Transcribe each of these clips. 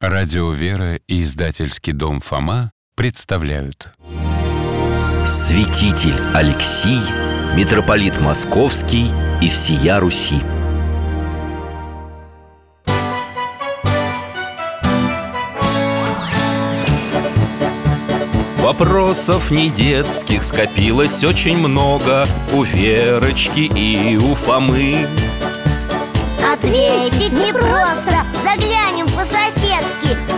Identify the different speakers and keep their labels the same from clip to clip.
Speaker 1: Радио «Вера» и издательский дом «Фома» представляют.
Speaker 2: Святитель Алексий, митрополит Московский и всея Руси. Вопросов не детских скопилось очень много У Верочки и у Фомы.
Speaker 3: Ответить непросто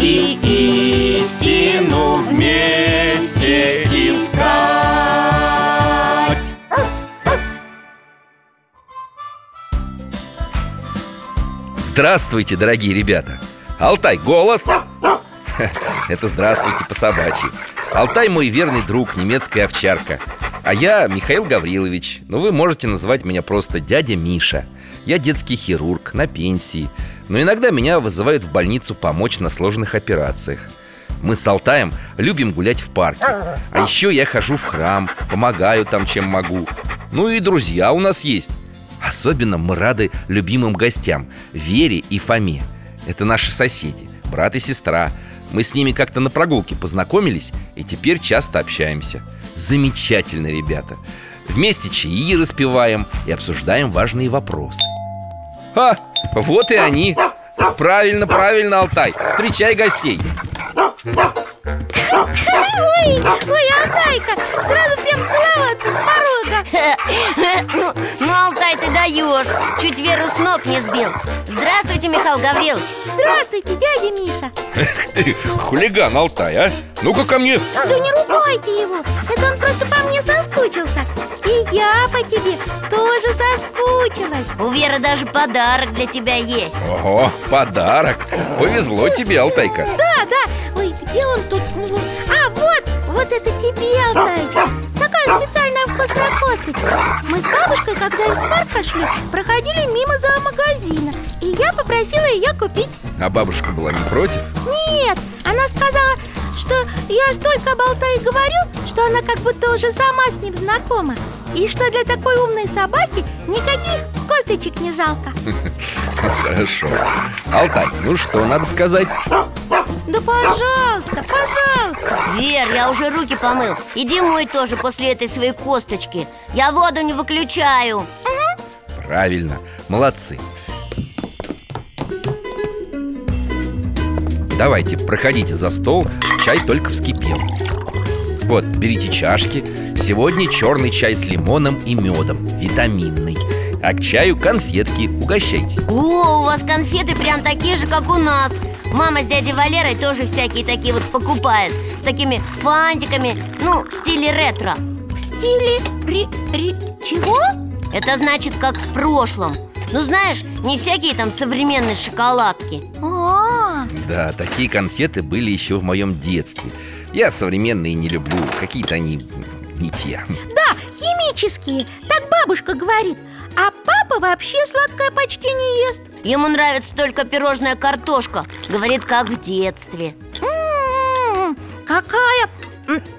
Speaker 2: И истину вместе искать. Здравствуйте, дорогие ребята! Алтай, голос! Это здравствуйте по собачьи. Алтай мой верный друг, немецкая овчарка. А я Михаил Гаврилович. Но вы можете называть меня просто дядя Миша. Я детский хирург, на пенсии Но иногда меня вызывают в больницу помочь на сложных операциях. Мы с Алтаем любим гулять в парке. А еще я хожу в храм, помогаю там, чем могу. Ну и друзья у нас есть. Особенно мы рады любимым гостям Вере и Фоме. Это наши соседи, брат и сестра. Мы с ними как-то на прогулке познакомились И теперь часто общаемся. Замечательно, ребята. Вместе чаи распеваем и обсуждаем важные вопросы А, вот и они. Правильно, правильно, Алтай. Встречай гостей
Speaker 4: Ой, ой, Алтайка, сразу прям целоваться с порога.
Speaker 3: Ну, Алтай, ты даешь. Чуть Веру с ног не сбил. Здравствуйте, Михаил Гаврилович.
Speaker 4: Здравствуйте, дядя Миша.
Speaker 2: Эх ты, хулиган Алтай, а? Ну-ка ко мне.
Speaker 4: Да не ругайте его, это он просто по мне соскучился. И я по тебе тоже соскучилась.
Speaker 3: У Веры даже подарок для тебя есть.
Speaker 2: Ого, подарок. Повезло тебе, Алтайка.
Speaker 4: Да, да, ой, где он тут? А, вот, вот это тебе, Алтайчик Такая специальная вкусная косточка. Мы с бабушкой, когда из парка шли, проходили мимо зоомагазина И я попросила ее купить.
Speaker 2: А бабушка была не против?
Speaker 4: Нет, она сказала, что я столько об Алтае говорю, что она как будто уже сама с ним знакома. И что для такой умной собаки никаких косточек не жалко.
Speaker 2: Хорошо. Алтай, ну что надо сказать?
Speaker 4: Да пожалуйста, пожалуйста.
Speaker 3: Вер, я уже руки помыл. Иди мой тоже после этой своей косточки. Я воду не выключаю.
Speaker 2: Правильно, молодцы. Давайте, проходите за стол. Чай только вскипел. Вот, берите чашки. Сегодня черный чай с лимоном и медом. Витаминный А к чаю конфетки, угощайтесь.
Speaker 3: О, у вас конфеты прям такие же, как у нас. Мама с дядей Валерой тоже всякие такие вот покупает. С такими фантиками, ну, в стиле ретро.
Speaker 4: В стиле ри... ри... чего?
Speaker 3: Это значит, как в прошлом. Ну, знаешь, не всякие там современные шоколадки.
Speaker 4: А,
Speaker 2: Да, такие конфеты были еще в моем детстве. Я современные не люблю, какие-то они не те
Speaker 4: да, химические, бабушка говорит А папа вообще сладкое почти не ест
Speaker 3: Ему нравится только пирожная картошка Говорит, как в детстве
Speaker 4: М-м-м, Какая?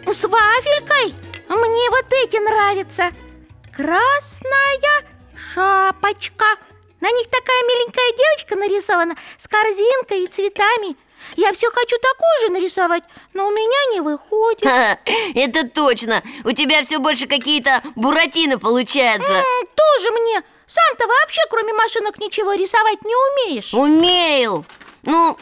Speaker 4: С вафелькой? Мне вот эти нравятся Красная шапочка На них такая миленькая девочка нарисована С корзинкой и цветами Я все хочу такую же нарисовать Но у меня не выходит.
Speaker 3: Ха, Это точно. У тебя все больше какие-то буратино получаются
Speaker 4: М, Тоже мне. Сам-то вообще кроме машинок ничего рисовать не умеешь.
Speaker 3: Умею. Ну,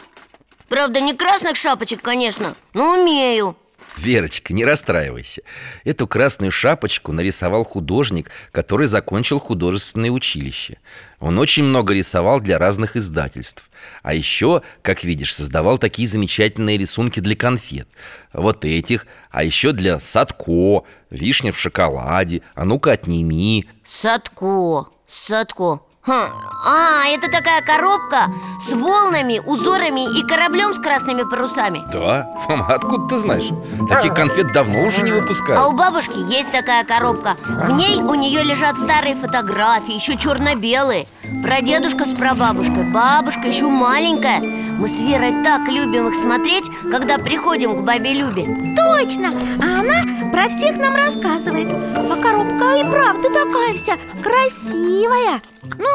Speaker 3: правда, не красных шапочек, конечно Но умею
Speaker 2: Верочка, не расстраивайся. Эту красную шапочку нарисовал художник, который закончил художественное училище. Он очень много рисовал для разных издательств. А еще, как видишь, создавал такие замечательные рисунки для конфет. Вот этих, а еще для Садко, вишня в шоколаде А ну-ка отними.
Speaker 3: Садко, Садко Хм, А, это такая коробка с волнами, узорами и кораблем с красными парусами.
Speaker 2: Да, Фома, откуда ты знаешь? Таких конфет давно уже не
Speaker 3: А у
Speaker 2: выпускают
Speaker 3: бабушки есть такая коробка. В ней у нее лежат старые фотографии, еще черно-белые Прадедушка с прабабушкой, бабушка еще маленькая. Мы с Верой так любим их смотреть, когда приходим к бабе Любе.
Speaker 4: Точно, а она про всех нам рассказывает. А коробка и правда такая вся красивая Ну,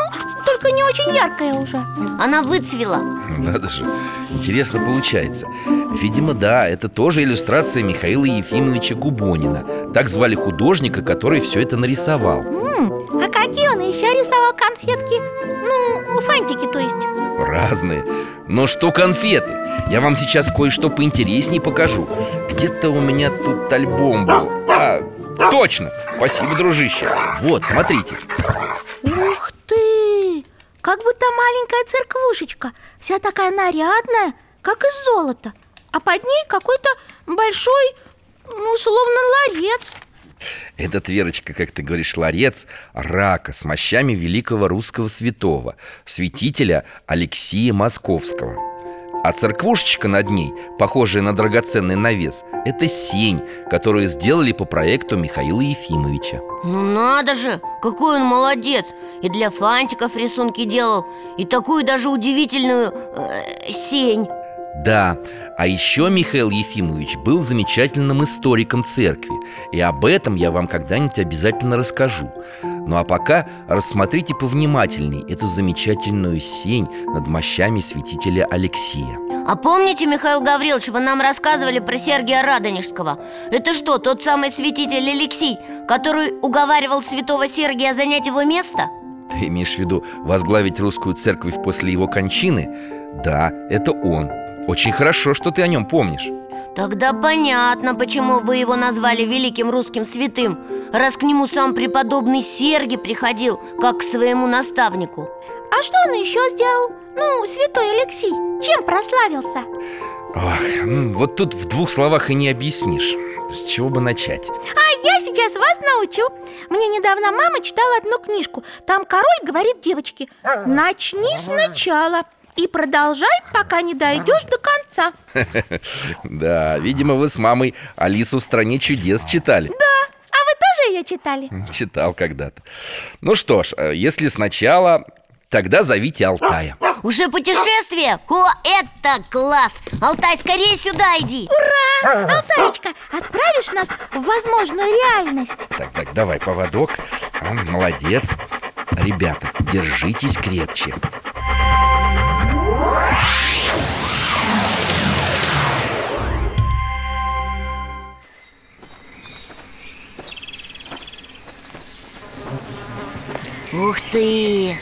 Speaker 4: только не очень яркая уже.
Speaker 3: Она выцвела.
Speaker 2: Надо же, интересно получается. Видимо, да, это тоже иллюстрация Михаила Ефимовича Губонина. Так звали художника, который все это нарисовал.
Speaker 4: М, А какие он еще рисовал конфетки? Ну, фантики, то есть.
Speaker 2: Разные. Но что конфеты? Я вам сейчас кое-что поинтереснее покажу. Где-то у меня тут альбом был. А, точно! Спасибо, дружище. Вот, смотрите!
Speaker 4: Как будто маленькая церквушечка Вся такая нарядная, как из золота А под ней какой-то большой, ну, словно ларец.
Speaker 2: Этот, Верочка, как ты говоришь, ларец рака с мощами великого русского святого Святителя Алексия Московского А церквушечка над ней, похожая на драгоценный навес Это сень, которую сделали по проекту Михаила Ефимовича.
Speaker 3: Ну надо же, какой он молодец! И для фантиков рисунки делал И такую даже удивительную э, сень
Speaker 2: Да, а еще Михаил Ефимович был замечательным историком церкви И об этом я вам когда-нибудь обязательно расскажу Ну а пока рассмотрите повнимательней эту замечательную сень над мощами святителя Алексия
Speaker 3: А помните, Михаил Гаврилович, вы нам рассказывали про Сергия Радонежского? Это что, тот самый святитель Алексей, который уговаривал святого Сергия занять его место?
Speaker 2: Ты имеешь в виду возглавить русскую церковь после его кончины? Да, это он Очень хорошо, что ты о нем помнишь
Speaker 3: Тогда понятно, почему вы его назвали великим русским святым Раз к нему сам преподобный Сергий приходил, как к своему наставнику
Speaker 4: А что он еще сделал? Ну, святой Алексей, чем прославился?
Speaker 2: Ох, вот тут в двух словах и не объяснишь С чего бы начать?
Speaker 4: А я сейчас вас научу Мне недавно мама читала одну книжку Там король говорит девочке Начни сначала и продолжай, пока не дойдешь до конца.
Speaker 2: Да, видимо, вы с мамой Алису в стране чудес читали.
Speaker 4: Да, а вы тоже ее читали?
Speaker 2: Читал когда-то. Ну что ж, э, если сначала, тогда зовите Алтая.
Speaker 3: Уже путешествие? О, это класс! Алтай, скорее сюда иди!
Speaker 4: Ура! Алтаечка, отправишь нас в возможную реальность?
Speaker 2: Так, так, давай поводок. Молодец. Ребята, держитесь крепче
Speaker 3: Ух ты!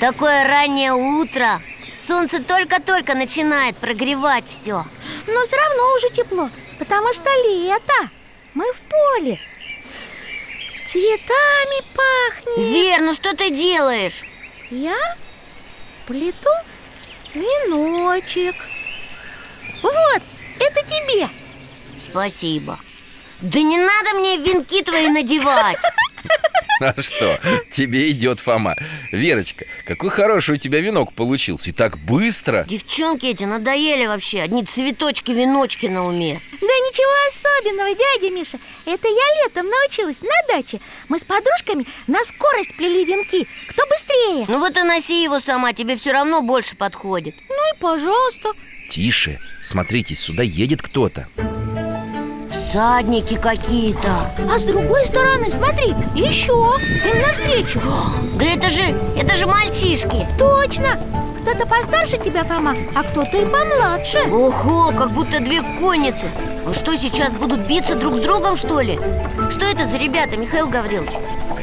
Speaker 3: Такое раннее утро. Солнце только-только начинает прогревать все
Speaker 4: Но все равно уже тепло, потому что лето. Мы в поле. Цветами пахнет.
Speaker 3: Вер, ну что ты делаешь?
Speaker 4: Я плету веночек Вот, это тебе.
Speaker 3: Спасибо. Да не надо мне венки твои надевать
Speaker 2: А что, тебе идет, Фома. Верочка, какой хороший у тебя венок получился. И так быстро.
Speaker 3: Девчонки эти надоели вообще. Одни цветочки, веночки на уме.
Speaker 4: Да ничего особенного, дядя Миша. Это я летом научилась на даче. Мы с подружками на скорость плели венки. Кто быстрее?
Speaker 3: Ну вот и носи его сама, тебе все равно больше подходит.
Speaker 4: Ну и пожалуйста.
Speaker 2: Тише, смотрите, сюда едет кто-то
Speaker 3: Всадники какие-то
Speaker 4: А с другой стороны, смотри, еще Им навстречу
Speaker 3: Да это же, это же мальчишки
Speaker 4: Точно! Кто-то постарше тебя, Фома, а кто-то и помладше
Speaker 3: Ого, как будто две конницы А что, сейчас будут биться друг с другом, что ли? Что это за ребята, Михаил Гаврилович?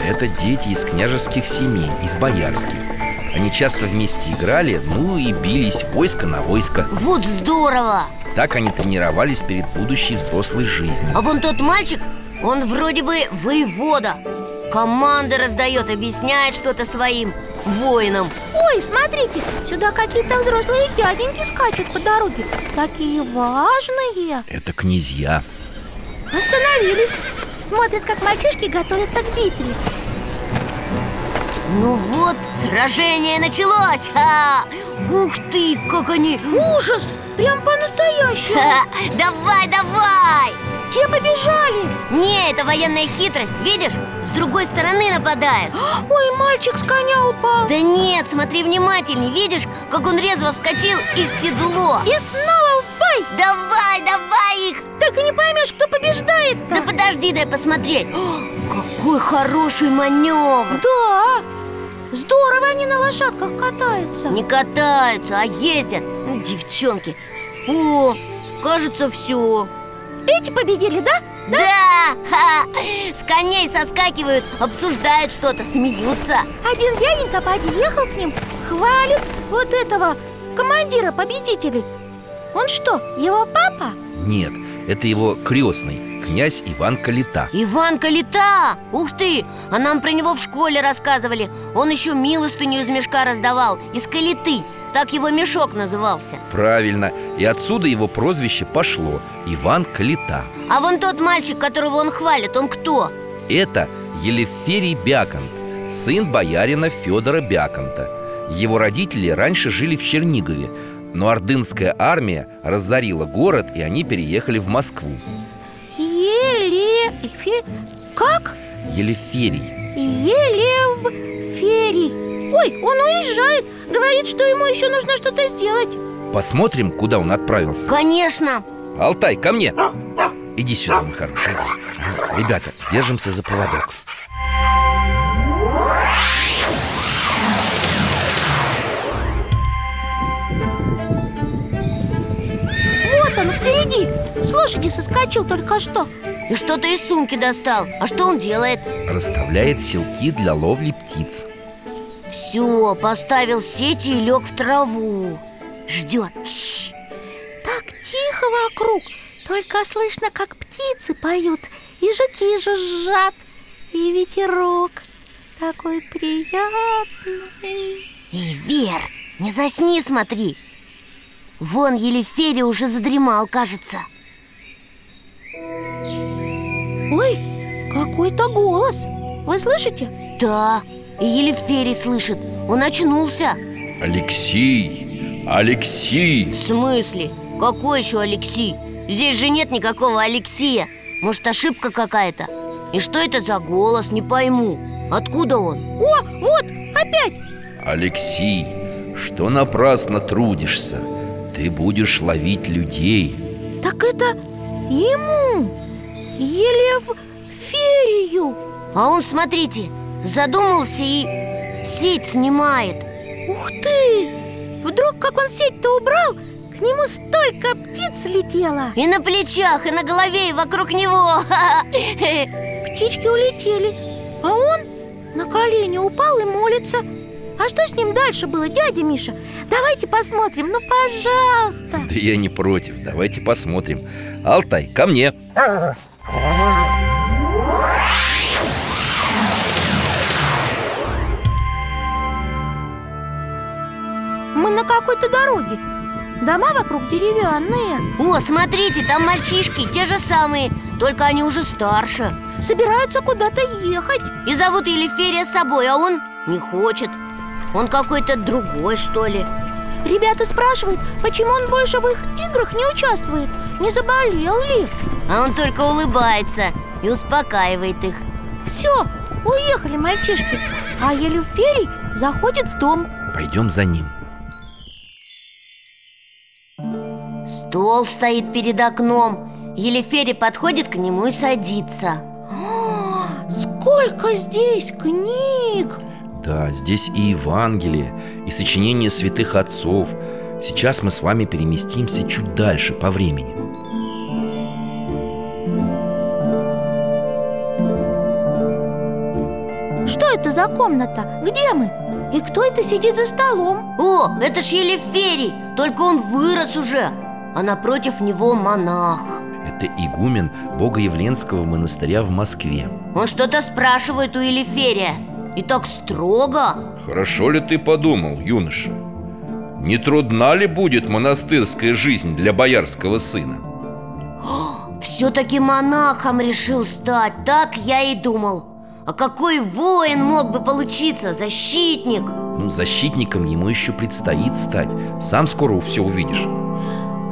Speaker 2: Это дети из княжеских семей, из боярских Они часто вместе играли, ну и бились войско на войско.
Speaker 3: Вот здорово!
Speaker 2: Так они тренировались перед будущей взрослой жизнью.
Speaker 3: А вон тот мальчик, он вроде бы воевода. Команды раздает, объясняет что-то своим воинам.
Speaker 4: Ой, смотрите, сюда какие-то взрослые дяденьки скачут по дороге. Такие важные.
Speaker 2: Это князья.
Speaker 4: Остановились. Смотрят, как мальчишки готовятся к битве
Speaker 3: Ну вот, сражение началось! Ха! Ух ты, как они!
Speaker 4: Ужас! Прям по-настоящему!
Speaker 3: Давай, давай!
Speaker 4: Те побежали
Speaker 3: Не, это военная хитрость, видишь? С другой стороны нападает
Speaker 4: Ой, мальчик с коня упал
Speaker 3: Да нет, смотри внимательней, видишь, как он резво вскочил и в седло
Speaker 4: И снова в бой
Speaker 3: Давай, давай их!
Speaker 4: Только не поймешь, кто побеждает-то
Speaker 3: Да подожди, дай посмотреть О, Какой хороший маневр
Speaker 4: Да, здорово они на лошадках катаются
Speaker 3: Не катаются, а ездят Девчонки О, кажется, все
Speaker 4: Эти победили, да?
Speaker 3: Да! Ха! С коней соскакивают, обсуждают что-то, смеются
Speaker 4: Один дяденька подъехал к ним, хвалит вот этого командира победителей Он что, его папа?
Speaker 2: Нет, это его крестный, князь Иван Калита.
Speaker 3: Иван Калита! Ух ты! А нам про него в школе рассказывали. Он еще милостыню из мешка раздавал, из калиты. Так его мешок назывался.
Speaker 2: Правильно, и отсюда его прозвище пошло Иван Калита.
Speaker 3: А вон тот мальчик, которого он хвалит, он кто?
Speaker 2: Это Елеферий Бяконт, сын боярина Федора Бяконта. Его родители раньше жили в Чернигове Но ордынская армия разорила город, и они переехали в Москву
Speaker 4: Еле... Фе... Как?
Speaker 2: Елеферий.
Speaker 4: Елеферий. Ой, он уезжает. Говорит, что ему еще нужно что-то сделать.
Speaker 2: Посмотрим, куда он отправился.
Speaker 3: Конечно.
Speaker 2: Алтай, ко мне. Иди сюда, мой хороший, иди Ребята, держимся за поводок
Speaker 4: лошади соскочил только что.
Speaker 3: И что-то из сумки достал. А что он делает?
Speaker 2: Расставляет селки для ловли птиц.
Speaker 3: Все, поставил сети и лег в траву. Ждет Чш.
Speaker 4: Так тихо вокруг. Только слышно, как птицы поют. И жуки жужжат. И ветерок такой приятный.
Speaker 3: И Вер, не засни, смотри. Вон Елеферий уже задремал, кажется
Speaker 4: Ой, какой-то голос Вы слышите?
Speaker 3: Да, и Елеферий слышит Он очнулся
Speaker 2: Алексей! Алексей!
Speaker 3: В смысле? Какой еще Алексей? Здесь же нет никакого Алексея Может, ошибка какая-то? И что это за голос, не пойму Откуда он?
Speaker 4: О, вот, опять
Speaker 2: Алексей, что напрасно трудишься? Ты будешь ловить людей
Speaker 4: Так это ему Елеферию
Speaker 3: А он, смотрите, задумался и сеть снимает.
Speaker 4: Ух ты! Вдруг, как он сеть-то убрал, к нему столько птиц летело.
Speaker 3: И на плечах, и на голове, и вокруг него.
Speaker 4: Птички улетели, а он на колени упал и молится. А что с ним дальше было, дядя Миша? Давайте посмотрим, ну пожалуйста.
Speaker 2: Да я не против, давайте посмотрим. Алтай, ко мне
Speaker 4: Мы на какой-то дороге. Дома вокруг деревянные.
Speaker 3: О, смотрите, там мальчишки, те же самые Только они уже старше.
Speaker 4: Собираются куда-то ехать.
Speaker 3: И зовут Елеферия с собой, а он не хочет. Он какой-то другой, что ли.
Speaker 4: Ребята спрашивают, почему он больше в их играх не участвует? Не заболел ли?
Speaker 3: А он только улыбается и успокаивает их.
Speaker 4: Все, уехали мальчишки. А Елеферий заходит в дом.
Speaker 2: Пойдем за ним.
Speaker 3: Стол стоит перед окном. Елеферий подходит к нему и садится.
Speaker 4: Сколько здесь книг!
Speaker 2: Да, здесь и Евангелие, и сочинения святых отцов. Сейчас мы с вами переместимся чуть дальше по времени
Speaker 4: это за комната? Где мы? И кто это сидит за столом?
Speaker 3: О, это ж Елеферий, только он вырос уже А напротив него монах
Speaker 2: Это игумен Богоявленского монастыря в Москве
Speaker 3: Он что-то спрашивает у Елеферия И так строго
Speaker 2: Хорошо ли ты подумал, юноша? Не трудна ли будет монастырская жизнь для боярского сына?
Speaker 3: Все-таки монахом решил стать, так я и думал А какой воин мог бы получиться? Защитник.
Speaker 2: Ну, защитником ему еще предстоит стать. Сам скоро все увидишь.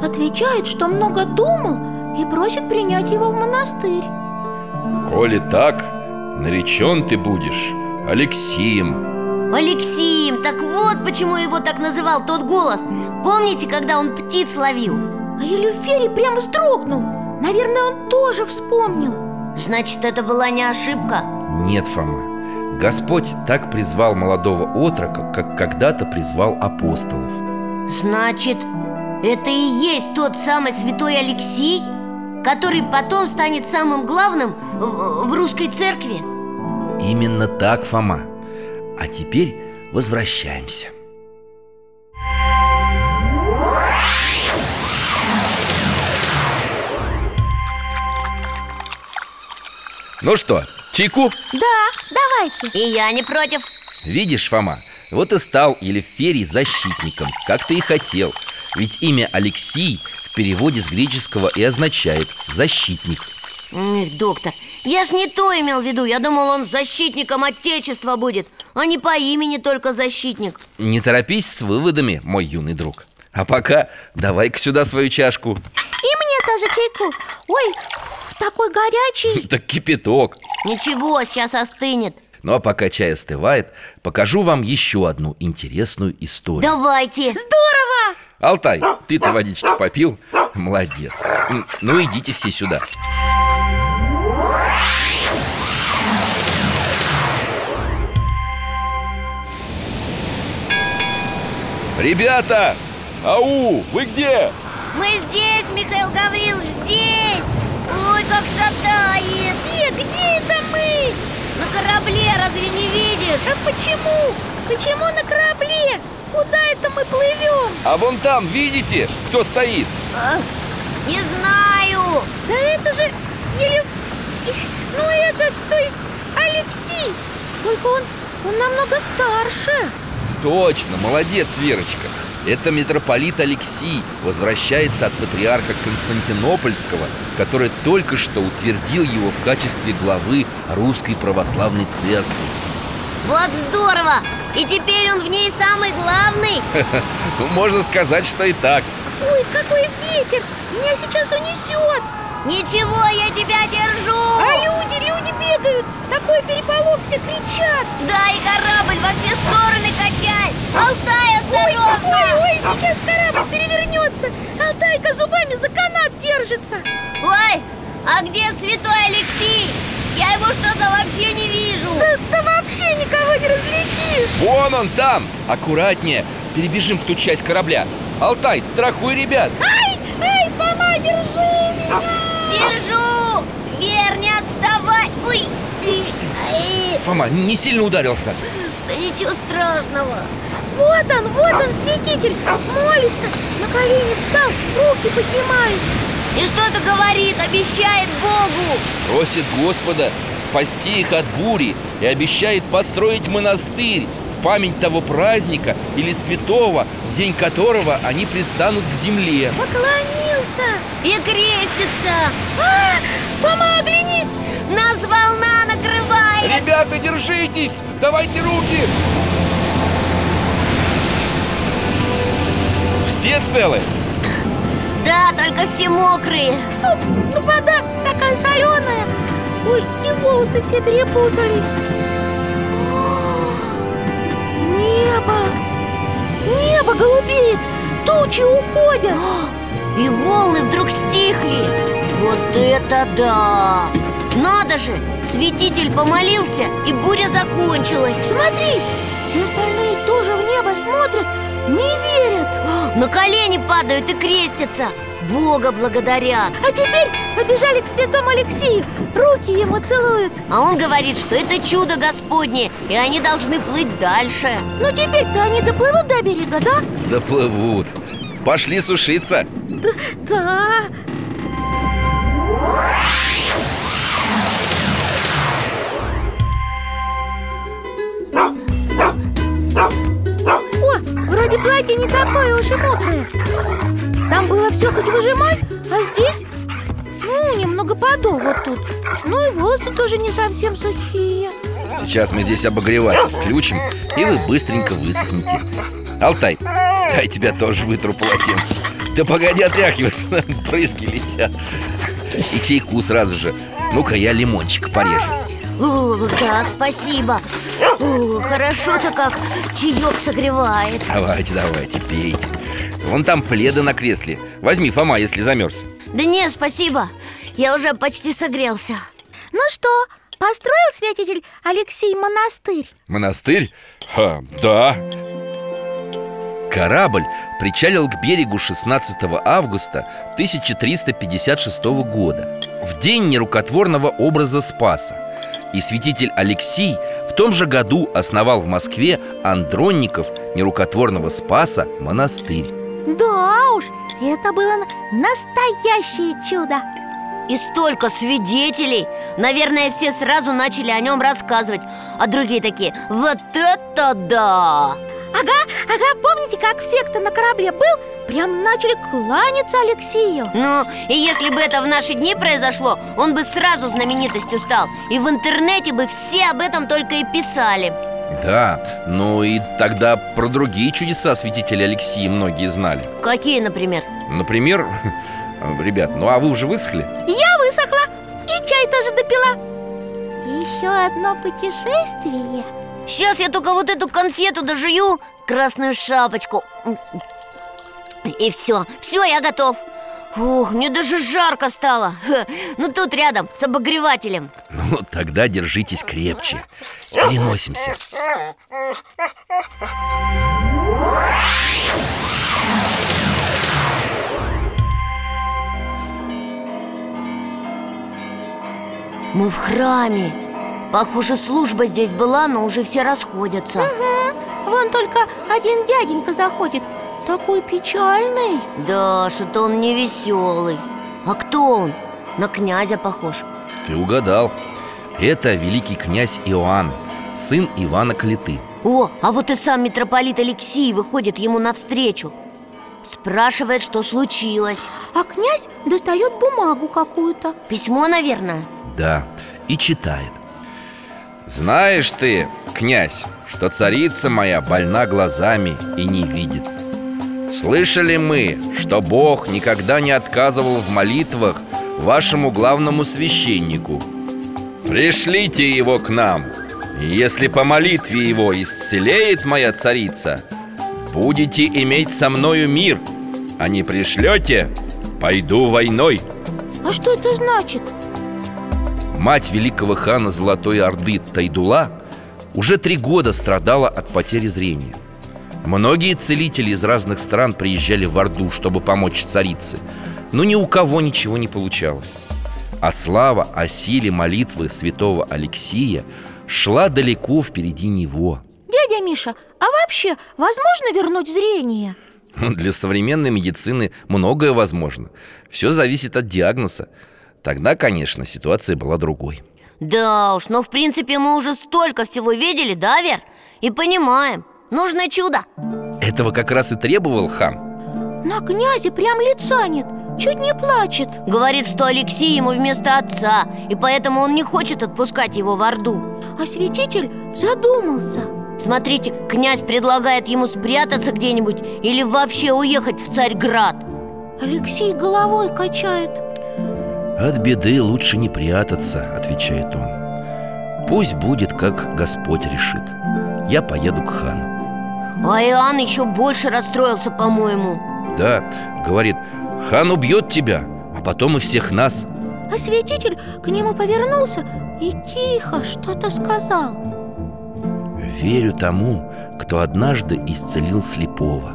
Speaker 4: Отвечает, что много думал и просит принять его в монастырь.
Speaker 2: Коли так, наречен ты будешь Алексеем
Speaker 3: Алексеем, так вот почему его так называл тот голос. Помните, когда он птиц ловил?
Speaker 4: А Елюферий прям вздрогнул. Наверное, он тоже вспомнил.
Speaker 3: Значит, это была не ошибка?
Speaker 2: Нет, Фома. Господь так призвал молодого отрока, как когда-то призвал апостолов.
Speaker 3: Значит, это и есть тот самый святой Алексей, который потом станет самым главным в, в русской церкви?
Speaker 2: Именно так, Фома. А теперь возвращаемся. Ну что, чайку?
Speaker 4: Да, давайте.
Speaker 3: И я не против.
Speaker 2: Видишь, Фома, вот и стал Елеферий защитником, как ты и хотел. Ведь имя Алексей в переводе с греческого и означает «защитник»
Speaker 3: Эх, доктор, я ж не то имел в виду. Я думал, он защитником Отечества будет А не по имени только защитник.
Speaker 2: Не торопись с выводами, мой юный друг. А пока давай-ка сюда свою чашку.
Speaker 4: И мне тоже чайку. Ой, такой горячий
Speaker 2: Так кипяток
Speaker 3: Ничего, сейчас остынет
Speaker 2: Ну а пока чай остывает, покажу вам еще одну интересную историю
Speaker 3: Давайте
Speaker 4: Здорово!
Speaker 2: Алтай, ты-то водички попил? Молодец Ну идите все сюда Ребята! Ау, вы где?
Speaker 3: Мы здесь, Михаил Гаврилович, здесь как шатает
Speaker 4: Где, где это мы?
Speaker 3: На корабле, разве не видишь?
Speaker 4: А почему? Почему на корабле? Куда это мы плывем?
Speaker 2: А вон там, видите, кто стоит?
Speaker 3: А, не знаю
Speaker 4: Да это же Еле... Ну это, то есть Алексей Только он, он намного старше
Speaker 2: Точно, молодец, Верочка Это митрополит Алексий возвращается от патриарха Константинопольского Который только что утвердил его в качестве главы Русской Православной Церкви.
Speaker 3: Вот здорово! И теперь он в ней самый главный!
Speaker 2: Ну, можно сказать, что и так.
Speaker 4: Ой, какой ветер! Меня сейчас унесет!
Speaker 3: Ничего, я тебя держу!
Speaker 4: А люди, люди бегают! Такой переполох, все кричат!
Speaker 3: Да, и корабль во все стороны качай Алтай,
Speaker 4: Ой,
Speaker 3: осторожно!
Speaker 4: ой, ой, сейчас корабль перевернется Алтайка зубами за канат держится
Speaker 3: Ой, а где святой Алексей? Я его что-то вообще не вижу
Speaker 4: Да, да вообще никого не различишь
Speaker 2: Вон он там! Аккуратнее, перебежим в ту часть корабля Алтай, страхуй ребят
Speaker 4: Ай, ай, Фома, держи меня
Speaker 3: Держу! Вер, не отставай! Ой! ай.
Speaker 2: Фома, не сильно ударился
Speaker 3: Да ничего страшного
Speaker 4: Вот он, вот он, святитель! Молится, на колени встал, руки поднимает.
Speaker 3: И что-то говорит, обещает Богу.
Speaker 2: Просит Господа спасти их от бури И обещает построить монастырь В память того праздника или святого В день которого они пристанут к земле.
Speaker 4: Поклонился!
Speaker 3: И крестится.
Speaker 4: А, Фома, оглянись!
Speaker 3: Нас волна накрывает!
Speaker 2: Ребята, держитесь! Давайте руки! Все целы?
Speaker 3: Да, только все мокрые.
Speaker 4: Фу, ну вода такая соленая. Ой, и волосы все перепутались. О, Небо. Небо голубеет Тучи уходят.
Speaker 3: И волны вдруг стихли. Вот это да! Надо же! Святитель помолился, и буря закончилась.
Speaker 4: Смотри, все остальные тоже в небо смотрят Не верят.
Speaker 3: На колени падают и крестятся. Бога благодарят.
Speaker 4: А теперь побежали к святому Алексею. Руки ему целуют.
Speaker 3: А он говорит, что это чудо Господне И они должны плыть дальше.
Speaker 4: Ну теперь-то они доплывут до берега, да?
Speaker 2: Доплывут. Пошли сушиться.
Speaker 4: Да, да. Платье не такое уж и мокрое Там было все хоть выжимай, а здесь, ну, немного подол вот тут. Ну и волосы тоже не совсем сухие.
Speaker 2: Сейчас мы здесь обогреватель включим И вы быстренько высохнете. Алтай, дай тебя тоже вытру полотенце. Да погоди отряхиваться, брызги летят. И чайку сразу же. Ну-ка я лимончик порежу
Speaker 3: Да, спасибо. О, Хорошо-то как чаек согревает.
Speaker 2: Давайте, давайте, пейте. Вон там пледы на кресле. Возьми, Фома, если замерз.
Speaker 3: Да не, спасибо. Я уже почти согрелся.
Speaker 4: Ну что, построил святитель Алексей монастырь?
Speaker 2: Монастырь? Ха, да. Корабль причалил к берегу 16 августа 1356 года В день нерукотворного образа Спаса И святитель Алексий в том же году основал в Москве Андронников нерукотворного Спаса монастырь.
Speaker 4: Да уж, это было на- настоящее чудо.
Speaker 3: И столько свидетелей. Наверное, все сразу начали о нем рассказывать. А другие такие Вот это да!
Speaker 4: Ага, ага, помните, как все, кто на корабле был, прям начали кланяться Алексею?
Speaker 3: Ну, и если бы это в наши дни произошло Он бы сразу знаменитостью стал И в интернете бы все об этом только и писали
Speaker 2: Да, ну и тогда про другие чудеса святителя Алексия многие знали
Speaker 3: Какие, например?
Speaker 2: Например, ребят, ну а вы уже высохли?
Speaker 4: Я высохла и чай тоже допила Еще одно путешествие
Speaker 3: Сейчас я только вот эту конфету дожую Красную шапочку. И все, все, я готов. Ух, мне даже жарко стало. Ха, Ну тут рядом, с обогревателем.
Speaker 2: Ну, тогда держитесь крепче. Переносимся.
Speaker 3: Мы в храме Похоже, служба здесь была, но уже все расходятся.
Speaker 4: Вон только один дяденька заходит Такой печальный.
Speaker 3: Да, что-то он не веселый. А кто он? На князя похож.
Speaker 2: Ты угадал. Это великий князь Иоанн Сын Ивана Калиты.
Speaker 3: О, а вот и сам митрополит Алексей выходит ему навстречу. Спрашивает, что случилось.
Speaker 4: А князь достает бумагу какую-то.
Speaker 3: Письмо, наверное?
Speaker 2: Да, и читает Знаешь ты, князь, что царица моя больна глазами и не видит? Слышали мы, что Бог никогда не отказывал в молитвах вашему главному священнику? Пришлите его к нам Если по молитве его исцелеет моя царица Будете иметь со мною мир А не пришлете, пойду войной
Speaker 4: А что это значит?
Speaker 2: Мать великого хана Золотой Орды Тайдула уже три года страдала от потери зрения. Многие целители из разных стран приезжали в Орду, чтобы помочь царице, но ни у кого ничего не получалось. А слава о силе молитвы святого Алексия шла далеко впереди него.
Speaker 4: Дядя Миша, а вообще возможно вернуть зрение?
Speaker 2: Для современной медицины многое возможно. Все зависит от диагноза. Тогда, конечно, ситуация была другой.
Speaker 3: Да уж, но в принципе мы уже столько всего видели, да, Вер? И понимаем, нужно чудо.
Speaker 2: Этого как раз и требовал хан.
Speaker 4: На князе прям лица нет, чуть не плачет.
Speaker 3: Говорит, что Алексей ему вместо отца И поэтому он не хочет отпускать его в Орду.
Speaker 4: А святитель задумался.
Speaker 3: Смотрите, князь предлагает ему спрятаться где-нибудь Или вообще уехать в Царьград.
Speaker 4: Алексей головой качает
Speaker 2: От беды лучше не прятаться, отвечает он. Пусть будет, как Господь решит. Я поеду к хану
Speaker 3: А Иоанн еще больше расстроился, по-моему.
Speaker 2: Да, говорит, хан убьет тебя, а потом и всех нас
Speaker 4: А святитель к нему повернулся и тихо что-то сказал.
Speaker 2: Верю тому, кто однажды исцелил слепого.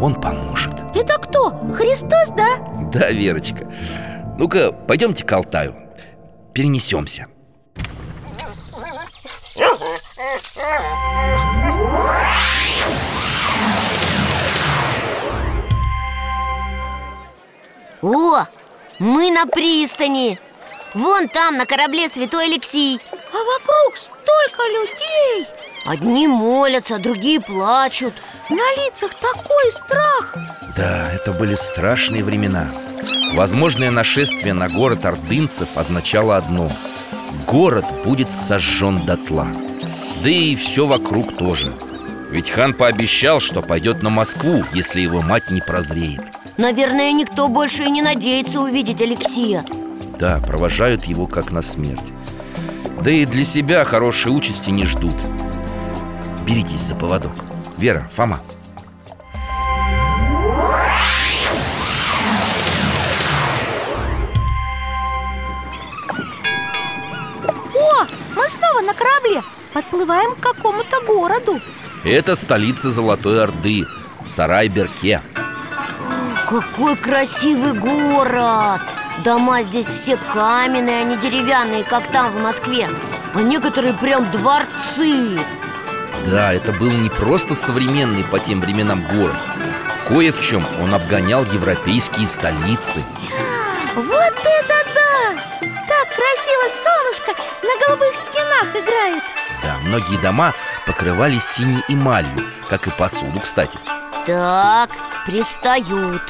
Speaker 2: Он поможет
Speaker 4: Это кто? Христос, да?
Speaker 2: Да, Верочка Ну-ка, пойдемте к Алтаю. Перенесемся.
Speaker 3: О, мы на пристани. Вон там, на корабле Святой Алексей.
Speaker 4: А вокруг столько людей.
Speaker 3: Одни молятся, другие плачут.
Speaker 4: На лицах такой страх.
Speaker 2: Да, это были страшные времена Возможное нашествие на город ордынцев означало одно город будет сожжен дотла. Да и все вокруг тоже. Ведь хан пообещал, что пойдет на Москву, если его мать не прозреет.
Speaker 3: Наверное, никто больше и не надеется увидеть Алексея.
Speaker 2: Да, провожают его как на смерть. Да и для себя хорошей участи не ждут. Беритесь за поводок. Вера, Фома
Speaker 4: Подплываем к какому-то городу.
Speaker 2: Это столица Золотой Орды Сарай-Берке.
Speaker 3: Какой красивый город! Дома здесь все каменные, а не деревянные, как там в Москве. А некоторые прям дворцы.
Speaker 2: Да, это был не просто современный по тем временам город. Кое в чем он обгонял европейские столицы.
Speaker 4: Вот это да! Так красиво солнышко на голубых стенах играет
Speaker 2: Да, многие дома покрывались синей эмалью Как и посуду, кстати.
Speaker 3: Так, пристают.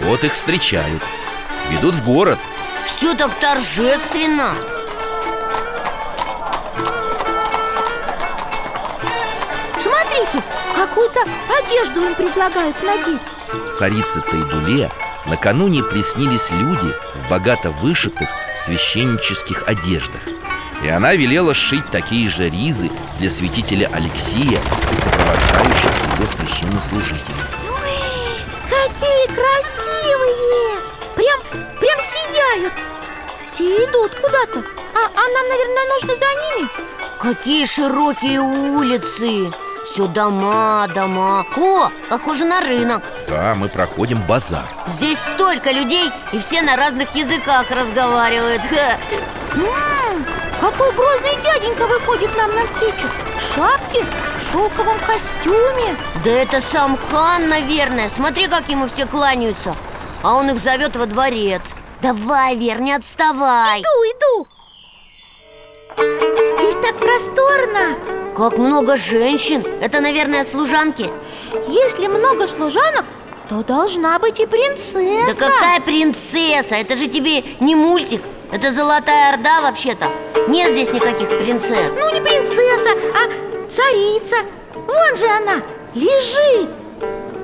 Speaker 2: Вот их встречают. Ведут в город.
Speaker 3: Все так торжественно.
Speaker 4: Смотрите, какую-то одежду им предлагают надеть.
Speaker 2: Царице Тайдуле накануне приснились люди в богато вышитых священнических одеждах И она велела сшить такие же ризы для святителя Алексия и сопровождающих его священнослужителей.
Speaker 4: Ой, какие красивые! Прям, прям сияют! Все идут куда-то а, а нам, наверное, нужно за ними.
Speaker 3: Какие широкие улицы! Все дома, дома. О, похоже на рынок.
Speaker 2: Да, мы проходим базар.
Speaker 3: Здесь столько людей И все на разных языках разговаривают. Ха.
Speaker 4: Какой грозный дяденька выходит нам навстречу? В шапке, в шелковом костюме.
Speaker 3: Да это сам хан, наверное. Смотри, как ему все кланяются. А он их зовет во дворец. Давай, Вер, не отставай.
Speaker 4: Иду, иду. Здесь так просторно.
Speaker 3: Как много женщин. Это, наверное, служанки.
Speaker 4: Если много служанок, то должна быть и
Speaker 3: Да
Speaker 4: принцесса
Speaker 3: какая принцесса? Это же тебе не мультик. Это Золотая Орда вообще-то Нет здесь никаких принцесс.
Speaker 4: Ну, не принцесса, а царица. Вон же она, лежит.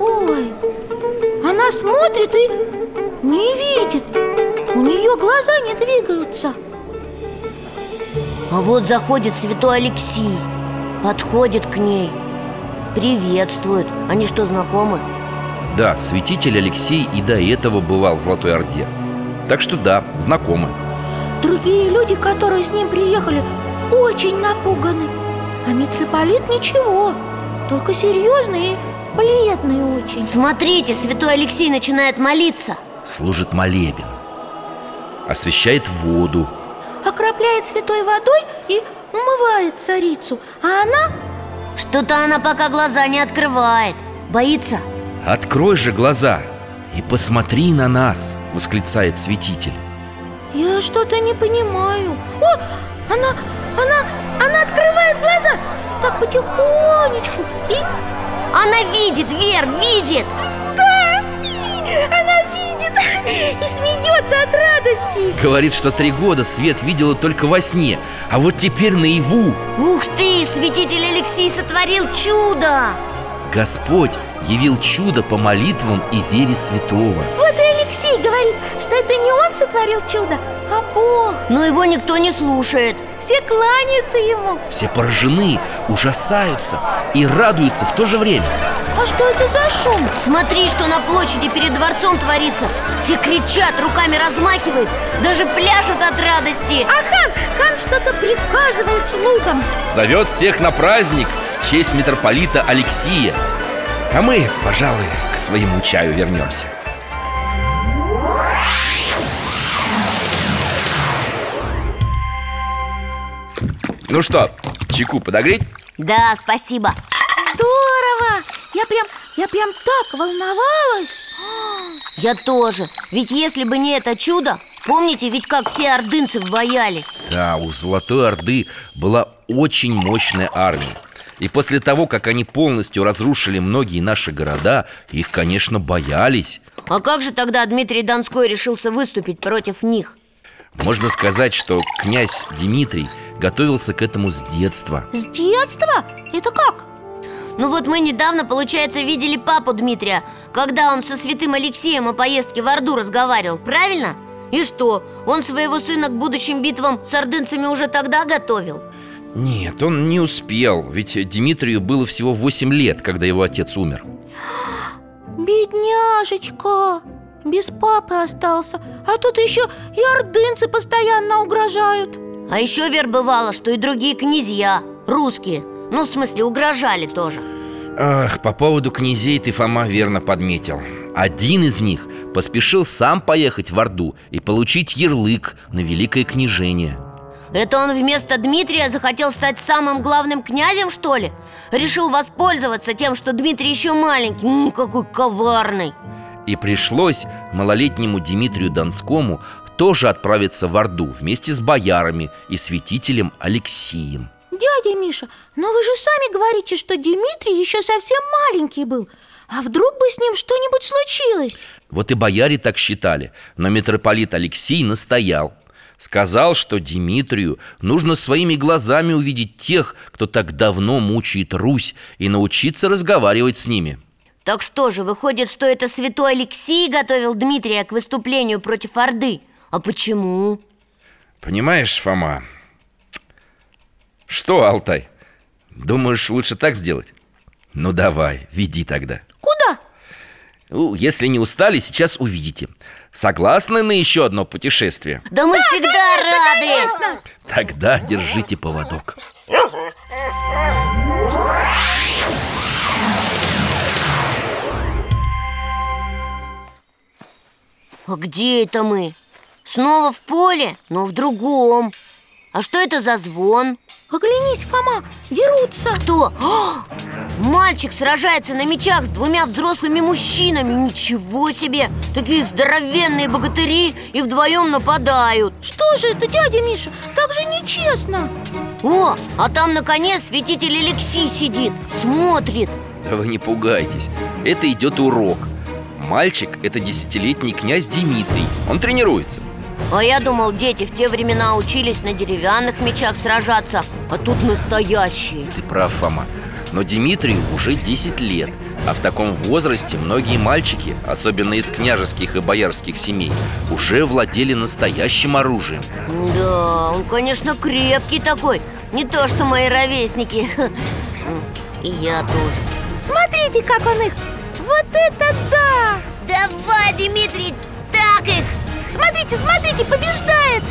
Speaker 4: Ой, она смотрит и не видит. У нее глаза не двигаются.
Speaker 3: А вот заходит святой Алексей Подходит к ней Приветствует. Они что, знакомы?
Speaker 2: Да, святитель Алексей и до этого бывал в Золотой Орде. Так что да, знакомы
Speaker 4: Другие люди, которые с ним приехали, очень напуганы. А митрополит ничего Только серьезный и бледный очень.
Speaker 3: Смотрите, святой Алексей начинает молиться.
Speaker 2: Служит молебен. Освещает воду.
Speaker 4: Окропляет святой водой и умывает царицу. А она?
Speaker 3: Что-то она пока глаза не открывает. Боится?
Speaker 2: Открой же глаза и посмотри на нас Восклицает святитель
Speaker 4: Я что-то не понимаю. О, она, она, она открывает глаза. Так потихонечку. И
Speaker 3: Она видит, Вер, видит.
Speaker 4: Да, она видит. И смеется от радости.
Speaker 2: Говорит, что три года Свет видела только во сне. А вот теперь наяву.
Speaker 3: Ух ты, святитель Алексей сотворил чудо.
Speaker 2: Господь явил чудо по молитвам и вере святого.
Speaker 4: Вот и Алексей говорит, что это не он сотворил чудо, а Бог.
Speaker 3: Но его никто не слушает.
Speaker 4: Все кланяются ему.
Speaker 2: Все поражены, ужасаются и радуются в то же время.
Speaker 4: А что это за шум?
Speaker 3: Смотри, что на площади перед дворцом творится. Все кричат, руками размахивают Даже пляшут от радости.
Speaker 4: А хан, хан что-то приказывает слугам.
Speaker 2: Зовет всех на праздник в честь митрополита Алексия. А мы, пожалуй, к своему чаю вернемся Ну что, чайку подогреть?
Speaker 3: Да, спасибо
Speaker 4: Здорово! Я прям, я прям так волновалась
Speaker 3: Я тоже Ведь если бы не это чудо Помните, ведь как все ордынцев боялись
Speaker 2: Да, у Золотой Орды была очень мощная армия И после того, как они полностью разрушили многие наши города Их, конечно, боялись
Speaker 3: А как же тогда Дмитрий Донской решился выступить против них?
Speaker 2: Можно сказать, что князь Дмитрий готовился к этому с детства
Speaker 4: С детства? Это как?
Speaker 3: Ну вот мы недавно, получается, видели папу Дмитрия Когда он со святым Алексеем о поездке в Орду разговаривал, правильно? И что, он своего сына к будущим битвам с ордынцами уже тогда готовил?
Speaker 2: Нет, он не успел, ведь Дмитрию было всего 8 лет, когда его отец умер
Speaker 4: Бедняжечка Без папы остался А тут еще и ордынцы постоянно угрожают
Speaker 3: А еще вер бывало, что и другие князья, русские Ну, в смысле, угрожали тоже.
Speaker 2: Ах, по поводу князей ты, Фома, верно подметил. Один из них поспешил сам поехать в Орду и получить ярлык на великое княжение.
Speaker 3: Это он вместо Дмитрия захотел стать самым главным князем, что ли? Решил воспользоваться тем, что Дмитрий еще маленький. М, Какой коварный.
Speaker 2: И пришлось малолетнему Дмитрию Донскому тоже отправиться в Орду вместе с боярами и святителем Алексием
Speaker 4: Дядя Миша, но вы же сами говорите, что Дмитрий еще совсем маленький был А вдруг бы с ним что-нибудь случилось?
Speaker 2: Вот и бояре так считали, но митрополит Алексий настоял Сказал, что Дмитрию нужно своими глазами увидеть тех, кто так давно мучает Русь И научиться разговаривать с ними
Speaker 3: Так что же, выходит, что это святой Алексей готовил Дмитрия к выступлению против Орды? А почему?
Speaker 2: Понимаешь, Фома Что, Алтай? Думаешь, лучше так сделать? Ну давай, веди тогда
Speaker 4: Куда?
Speaker 2: Ну, Если не устали, сейчас увидите Согласны на еще одно путешествие?
Speaker 3: Да мы всегда рады!
Speaker 2: Тогда держите поводок
Speaker 3: А где это мы? Снова в поле, но в другом А что это за звон?
Speaker 4: Оглянись, Фома, дерутся
Speaker 3: Кто? А! Мальчик сражается на мечах с двумя взрослыми мужчинами Ничего себе! Такие здоровенные богатыри и вдвоем нападают
Speaker 4: Что же это, дядя Миша? Так же нечестно
Speaker 3: О, а там на коне святитель Алексей сидит, смотрит
Speaker 2: Да вы не пугайтесь Это идет урок Мальчик – это десятилетний князь Дмитрий Он тренируется
Speaker 3: А я думал, дети в те времена учились на деревянных мечах сражаться А тут настоящие.
Speaker 2: Ты прав, Фома. Но Дмитрию уже 10 лет А в таком возрасте многие мальчики, особенно из княжеских и боярских семей Уже владели настоящим оружием.
Speaker 3: Да, он, конечно, крепкий такой Не то, что мои ровесники. И я тоже.
Speaker 4: Смотрите, как он их. Вот это да!
Speaker 3: Давай, Дмитрий, так их!
Speaker 4: Смотрите, смотрите, побеждает!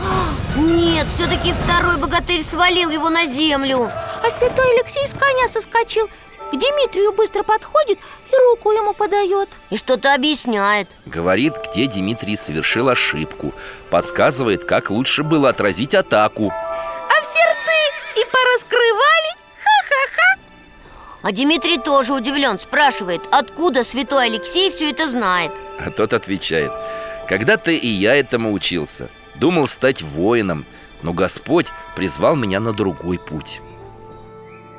Speaker 3: Нет, все-таки второй богатырь свалил его на землю.
Speaker 4: А святой Алексей с коня соскочил К Дмитрию быстро подходит и руку ему подает.
Speaker 3: И что-то объясняет.
Speaker 2: Говорит, где Дмитрий совершил ошибку. Подсказывает, как лучше было отразить атаку.
Speaker 4: А все рты и пораскрывали. Ха-ха-ха.
Speaker 3: А Дмитрий тоже удивлен, спрашивает, откуда святой Алексей все это знает?
Speaker 2: А тот отвечает Когда-то и я этому учился. Думал стать воином Но Господь призвал меня на другой путь.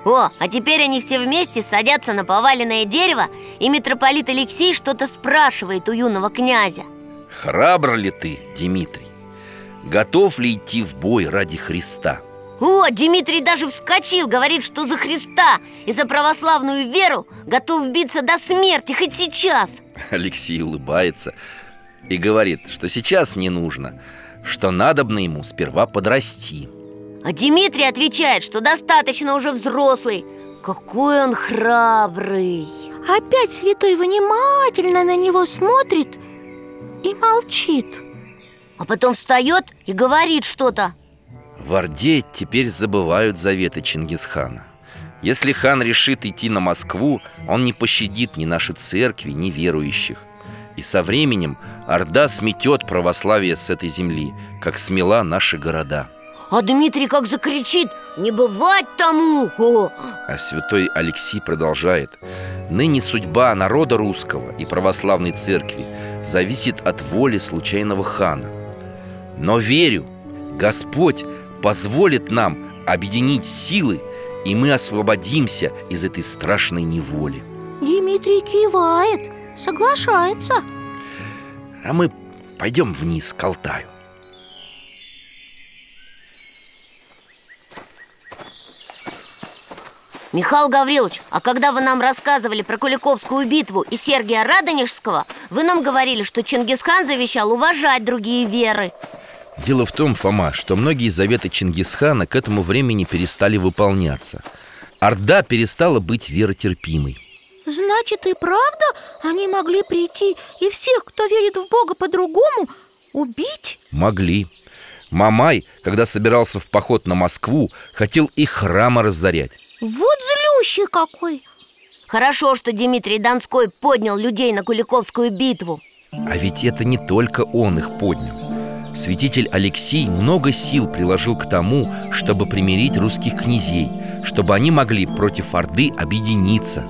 Speaker 3: О, а теперь они все вместе садятся на поваленное дерево И митрополит Алексей что-то спрашивает у юного князя.
Speaker 2: Храбр ли ты, Дмитрий? Готов ли идти в бой ради Христа?
Speaker 3: О, Дмитрий даже вскочил, говорит, что за Христа и за православную веру готов биться до смерти, хоть сейчас.
Speaker 2: Алексей улыбается и говорит, что сейчас не нужно Что надобно ему сперва подрасти.
Speaker 3: А Дмитрий отвечает, что достаточно уже взрослый. Какой он храбрый.
Speaker 4: Опять святой внимательно на него смотрит и молчит.
Speaker 3: А потом встает и говорит что-то.
Speaker 2: В Орде теперь забывают заветы Чингисхана. Если хан решит идти на Москву Он не пощадит ни наши церкви, ни верующих И со временем Орда сметет православие с этой земли Как смела наши города
Speaker 3: А Дмитрий как закричит Не бывать тому! О,
Speaker 2: А святой Алексий продолжает Ныне судьба народа русского и православной церкви Зависит от воли случайного хана. Но верю, Господь позволит нам объединить силы И мы освободимся из этой страшной неволи
Speaker 4: Дмитрий кивает, соглашается
Speaker 2: А мы пойдем вниз к Алтаю
Speaker 3: Михаил Гаврилович, а когда вы нам рассказывали про Куликовскую битву и Сергия Радонежского, вы нам говорили, что Чингисхан завещал уважать другие веры.
Speaker 2: Дело в том, Фома, что многие заветы Чингисхана к этому времени перестали выполняться. Орда перестала быть веротерпимой.
Speaker 4: Значит, и правда они могли прийти и всех, кто верит в Бога по-другому, убить?
Speaker 2: Могли. Мамай, когда собирался в поход на Москву, хотел и храмы разорять.
Speaker 4: Вот злющий какой!
Speaker 3: Хорошо, что Дмитрий Донской поднял людей на Куликовскую битву.
Speaker 2: А ведь это не только он их поднял. Святитель Алексей много сил приложил к тому, чтобы примирить русских князей Чтобы они могли против Орды объединиться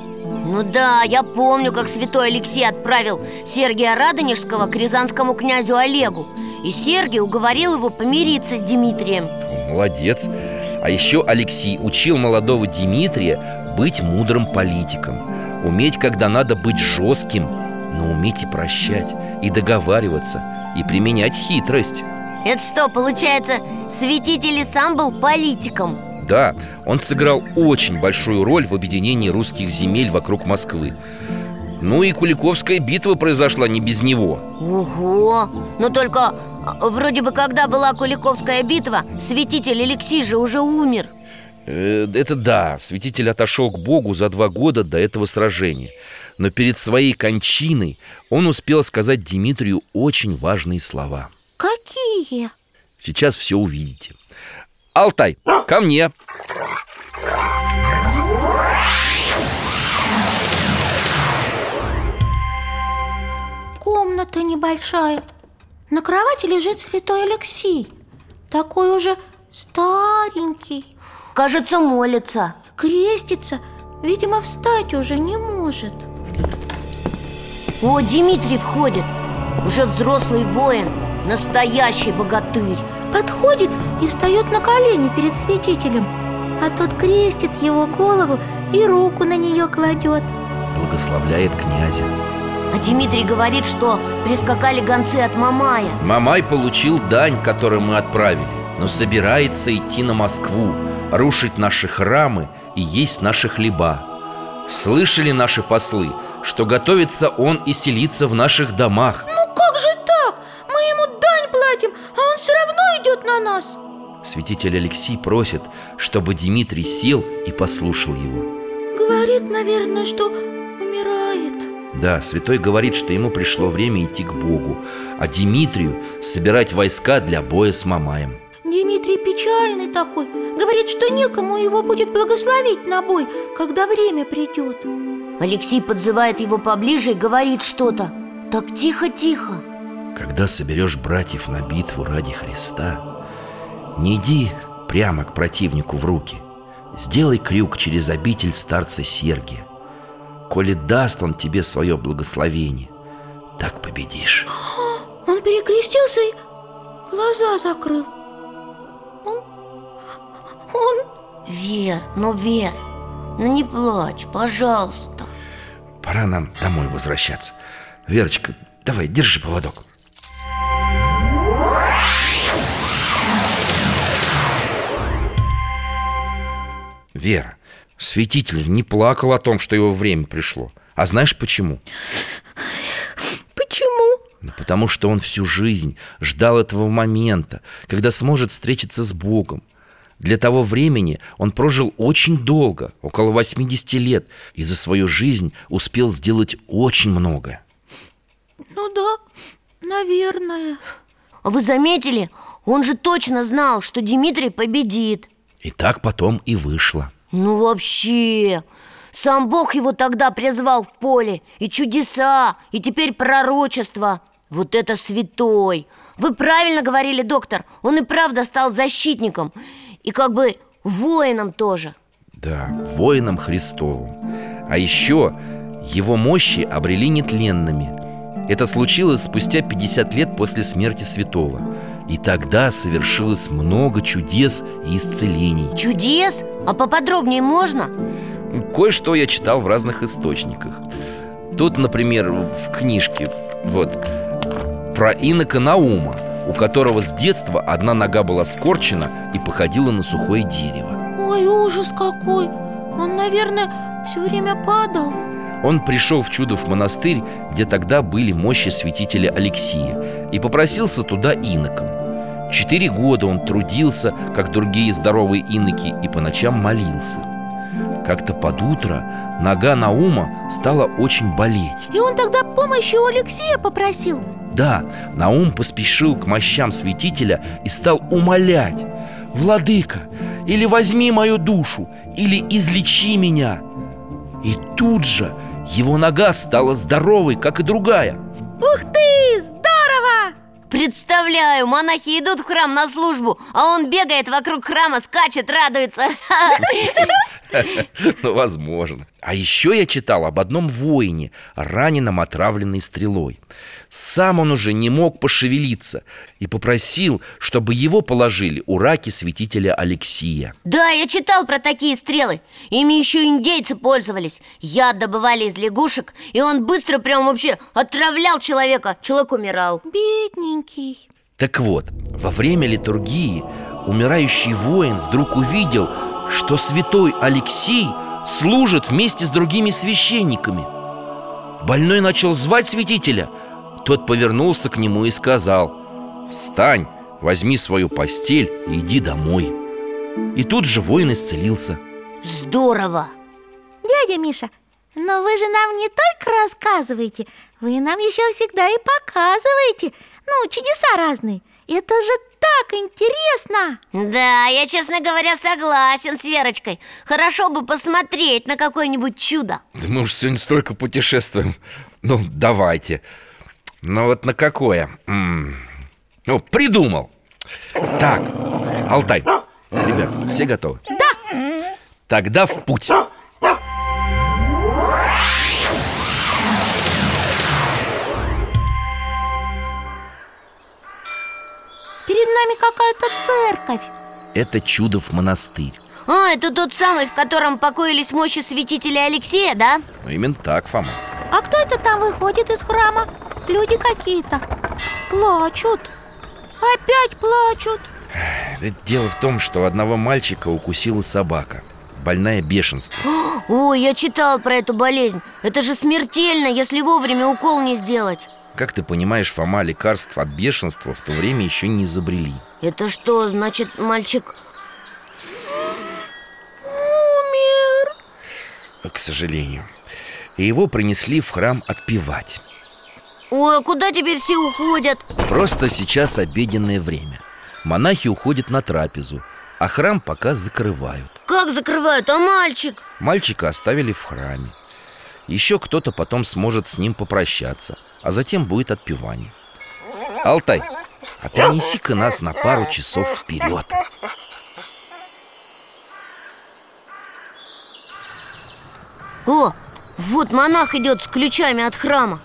Speaker 3: Ну да, я помню, как святой Алексей отправил Сергия Радонежского к рязанскому князю Олегу. И Сергий уговорил его помириться с Дмитрием.
Speaker 2: Молодец. А еще Алексей учил молодого Дмитрия быть мудрым политиком Уметь, когда надо быть жестким, но уметь и прощать, и договариваться, и применять хитрость.
Speaker 3: Это что, получается, святитель и сам был политиком?
Speaker 2: Да, он сыграл очень большую роль в объединении русских земель вокруг Москвы. Ну и Куликовская битва произошла не без него.
Speaker 3: Ого! Но только а, вроде бы когда была Куликовская битва Святитель Алексей же уже умер.
Speaker 2: Э, Это да, святитель отошел к Богу за два года до этого сражения. Но перед своей кончиной он успел сказать Дмитрию очень важные слова.
Speaker 4: Какие?
Speaker 2: Сейчас все увидите Алтай, ко мне.
Speaker 4: Комната небольшая. На кровати лежит святой Алексей. Такой уже старенький.
Speaker 3: Кажется, молится.
Speaker 4: Крестится. Видимо, встать уже не может.
Speaker 3: О, Дмитрий входит. Уже взрослый воин Настоящий богатырь
Speaker 4: Подходит и встает на колени перед святителем А тот крестит его голову и руку на нее кладет.
Speaker 2: Благословляет князя.
Speaker 3: А Дмитрий говорит, что прискакали гонцы от Мамая.
Speaker 2: Мамай получил дань, которую мы отправили Но собирается идти на Москву Рушить наши храмы и есть наши хлеба. Слышали наши послы, что готовится он и селиться в наших домах?
Speaker 4: Ну как же так? Мы ему платим, а он все равно идет на нас.
Speaker 2: Святитель Алексей просит, чтобы Дмитрий сел и послушал его.
Speaker 4: Говорит, наверное, что умирает.
Speaker 2: Да, святой говорит, что ему пришло время идти к Богу А Дмитрию собирать войска для боя с Мамаем.
Speaker 4: Дмитрий печальный такой. Говорит, что некому его будет благословить на бой, когда время придет
Speaker 3: Алексей подзывает его поближе и говорит что-то. Так тихо-тихо
Speaker 2: Когда соберешь братьев на битву ради Христа Не иди прямо к противнику в руки. Сделай крюк через обитель старца Сергия. Коли даст он тебе свое благословение Так победишь.
Speaker 4: Он перекрестился и глаза закрыл. Он... Он...
Speaker 3: Вер, ну Вер, ну не плачь, пожалуйста.
Speaker 2: Пора нам домой возвращаться. Верочка, давай, держи поводок Вера, святитель не плакал о том, что его время пришло А знаешь почему?
Speaker 4: Почему?
Speaker 2: Ну, потому что он всю жизнь ждал этого момента, когда сможет встретиться с Богом. Для того времени он прожил очень долго, около 80 лет, и за свою жизнь успел сделать очень многое.
Speaker 4: Ну да, наверное
Speaker 3: А вы заметили? Он же точно знал, что Дмитрий победит
Speaker 2: И так потом и вышло.
Speaker 3: Ну вообще Сам Бог его тогда призвал в поле И чудеса, и теперь пророчество Вот это святой Вы правильно говорили, доктор Он и правда стал защитником И как бы воином тоже
Speaker 2: Да, воином Христовым. А еще его мощи обрели нетленными. Это случилось спустя 50 лет после смерти святого. И тогда совершилось много чудес и исцелений.
Speaker 3: Чудес? А поподробнее можно?
Speaker 2: Кое-что я читал в разных источниках. Тут, например, в книжке вот про инока Наума, у которого с детства одна нога была скорчена и походила на сухое дерево.
Speaker 4: Ой, ужас какой Он, наверное, все время падал
Speaker 2: Он пришел в Чудов монастырь, где тогда были мощи святителя Алексия И попросился туда иноком Четыре года он трудился, как другие здоровые иноки И по ночам молился. Как-то под утро нога Наума стала очень болеть.
Speaker 4: И он тогда помощи у Алексея попросил.
Speaker 2: Да, Наум поспешил к мощам святителя и стал умолять. Владыка, или возьми мою душу, или излечи меня И тут же его нога стала здоровой, как и другая.
Speaker 4: Ух ты!
Speaker 3: Представляю, монахи идут в храм на службу А он бегает вокруг храма, скачет, радуется.
Speaker 2: Ну, возможно А еще я читал об одном воине, раненом отравленной стрелой. Сам он уже не мог пошевелиться И попросил, чтобы его положили у раки святителя Алексия.
Speaker 3: Да, я читал про такие стрелы. Ими еще индейцы пользовались. Яд добывали из лягушек И он быстро прям вообще отравлял человека. Человек умирал.
Speaker 4: Бедненький.
Speaker 2: Так вот, во время литургии умирающий воин вдруг увидел, что святой Алексей служит вместе с другими священниками. Больной начал звать святителя. Тот повернулся к нему и сказал «Встань, возьми свою постель и иди домой» И тут же воин исцелился.
Speaker 3: Здорово!
Speaker 4: Дядя Миша, но вы же нам не только рассказываете Вы нам еще всегда и показываете. Ну, чудеса разные Это же так интересно!
Speaker 3: Да, я, честно говоря, согласен с Верочкой. Хорошо бы посмотреть на какое-нибудь чудо.
Speaker 2: Да мы уж сегодня столько путешествуем. Ну, давайте. Ну вот на какое? М, Ну, придумал. Так, Алтай Ребят, все готовы?
Speaker 4: Да.
Speaker 2: Тогда в путь
Speaker 4: Перед нами какая-то церковь.
Speaker 2: Это Чудов монастырь.
Speaker 3: А, это тот самый, в котором покоились мощи святителя Алексея, да?
Speaker 2: Ну, именно так, Фома.
Speaker 4: А кто это там выходит из храма? Люди какие-то. Плачут. Опять плачут.
Speaker 2: Это Дело в том, что одного мальчика укусила собака. Больная бешенство.
Speaker 3: Ой, я читал про эту болезнь. Это же смертельно, если вовремя укол не сделать
Speaker 2: Как ты понимаешь, Фома, лекарств от бешенства в то время еще не изобрели.
Speaker 3: Это что, значит, мальчик...
Speaker 4: Умер?
Speaker 2: К сожалению. И его принесли в храм отпевать.
Speaker 3: Ой, а куда теперь все уходят?
Speaker 2: Просто сейчас обеденное время. Монахи уходят на трапезу А храм пока закрывают.
Speaker 3: Как закрывают, а мальчик?
Speaker 2: Мальчика оставили в храме. Еще кто-то потом сможет с ним попрощаться А затем будет отпевание. Алтай, а перенеси-ка нас на пару часов вперед.
Speaker 3: О, вот монах идет с ключами от храма.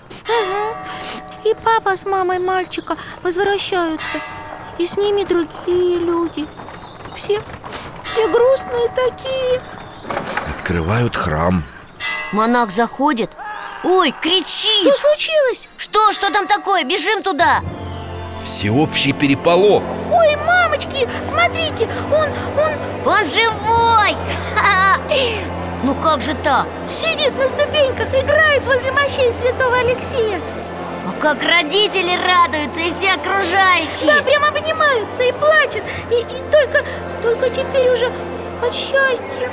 Speaker 4: И папа с мамой мальчика возвращаются. И с ними другие люди. Все, все грустные такие.
Speaker 2: Открывают храм.
Speaker 3: Монах заходит Ой, кричит
Speaker 4: Что случилось?
Speaker 3: Что, что там такое? Бежим туда
Speaker 2: Всеобщий переполох
Speaker 4: Ой, мамочки, смотрите, он, он
Speaker 3: Он живой! Ну как же так?
Speaker 4: сидит на ступеньках, играет возле мощей святого Алексея
Speaker 3: А как родители радуются и все окружающие
Speaker 4: Да, прям обнимаются и плачут И, и только, только теперь уже от счастья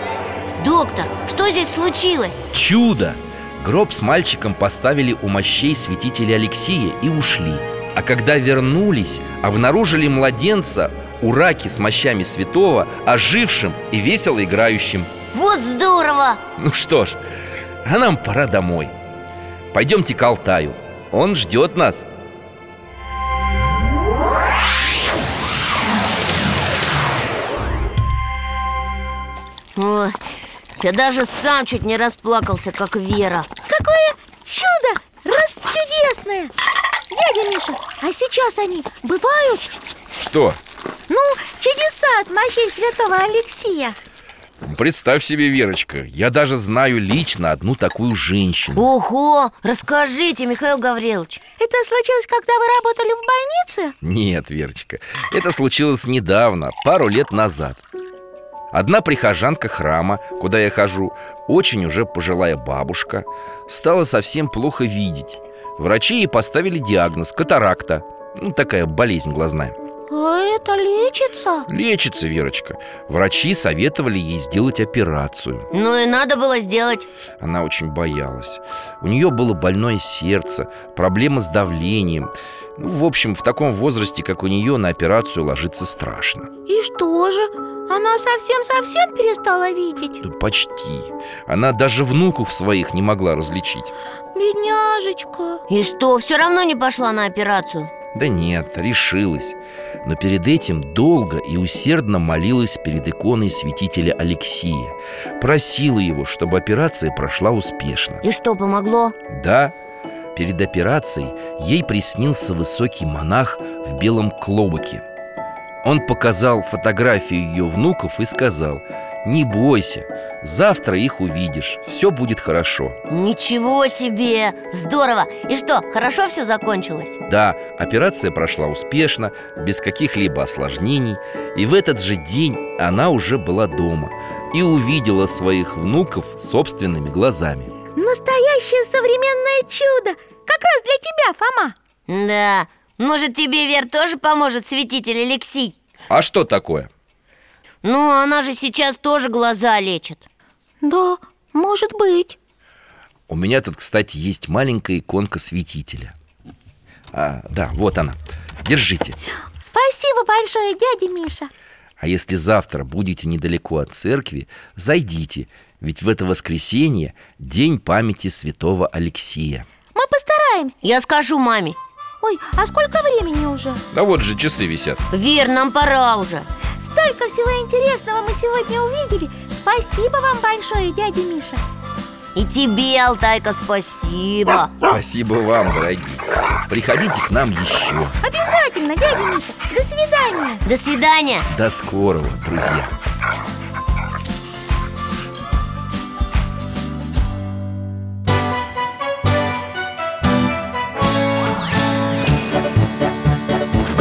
Speaker 3: Доктор, что здесь случилось?
Speaker 2: Чудо! Гроб с мальчиком поставили у мощей святителя Алексея и ушли. А когда вернулись, обнаружили младенца у раки с мощами святого Ожившим и весело играющим.
Speaker 3: Вот здорово!
Speaker 2: Ну что ж, а нам пора домой. Пойдемте к Алтаю. Он ждет нас.
Speaker 3: Ой, я даже сам чуть не расплакался, как Вера
Speaker 4: Какое чудо! Раз чудесное! Дядя Миша, а сейчас они бывают?
Speaker 2: Что?
Speaker 4: Ну, чудеса от мощей святого Алексея
Speaker 2: Представь себе, Верочка Я даже знаю лично одну такую женщину
Speaker 3: Ого, расскажите, Михаил Гаврилович
Speaker 4: Это случилось, когда вы работали в больнице?
Speaker 2: Нет, Верочка Это случилось недавно, пару лет назад Одна прихожанка храма, куда я хожу, очень уже пожилая бабушка, стала совсем плохо видеть. Врачи ей поставили диагноз – катаракта. Ну, такая болезнь глазная.
Speaker 4: А это лечится?
Speaker 2: Лечится, Верочка. Врачи советовали ей сделать операцию.
Speaker 3: Ну и надо было сделать
Speaker 2: Она очень боялась. У нее было больное сердце, проблемы с давлением. Ну, в общем, в таком возрасте, как у нее, на операцию ложиться страшно.
Speaker 4: И что же? Она совсем-совсем перестала видеть?
Speaker 2: Ну, почти. Она даже внуков своих не могла различить.
Speaker 4: Бедняжечка
Speaker 3: И что, все равно не пошла на операцию?
Speaker 2: Да нет, решилась Но перед этим долго и усердно молилась перед иконой святителя Алексия Просила его, чтобы операция прошла успешно
Speaker 3: И что, помогло?
Speaker 2: Да, перед операцией ей приснился высокий монах в белом клобуке Он показал фотографию ее внуков и сказал Не бойся, завтра их увидишь, все будет хорошо
Speaker 3: Ничего себе! Здорово! И что, хорошо все закончилось?
Speaker 2: Да, операция прошла успешно, без каких-либо осложнений И в этот же день она уже была дома И увидела своих внуков собственными глазами
Speaker 4: Настоящее современное чудо. Как раз для тебя, Фома.
Speaker 3: Да, может тебе, Вер, тоже поможет святитель Алексей?
Speaker 2: А что такое?
Speaker 3: Ну, она же сейчас тоже глаза лечит.
Speaker 4: Да, может быть.
Speaker 2: У меня тут, кстати, есть маленькая иконка святителя а, Да, вот она. Держите.
Speaker 4: Спасибо большое, дядя Миша.
Speaker 2: А если завтра будете недалеко от церкви, зайдите Ведь в это воскресенье день памяти святого Алексия
Speaker 4: Мы постараемся.
Speaker 3: Я скажу маме.
Speaker 4: Ой, а сколько времени уже?
Speaker 2: Да вот же часы висят.
Speaker 3: Вер, нам пора уже.
Speaker 4: Столько всего интересного мы сегодня увидели. Спасибо вам большое, дядя Миша.
Speaker 3: И тебе, Алтайка, спасибо.
Speaker 2: Спасибо вам, дорогие. Приходите к нам еще.
Speaker 4: Обязательно, дядя Миша. До свидания.
Speaker 3: До свидания.
Speaker 2: До скорого, друзья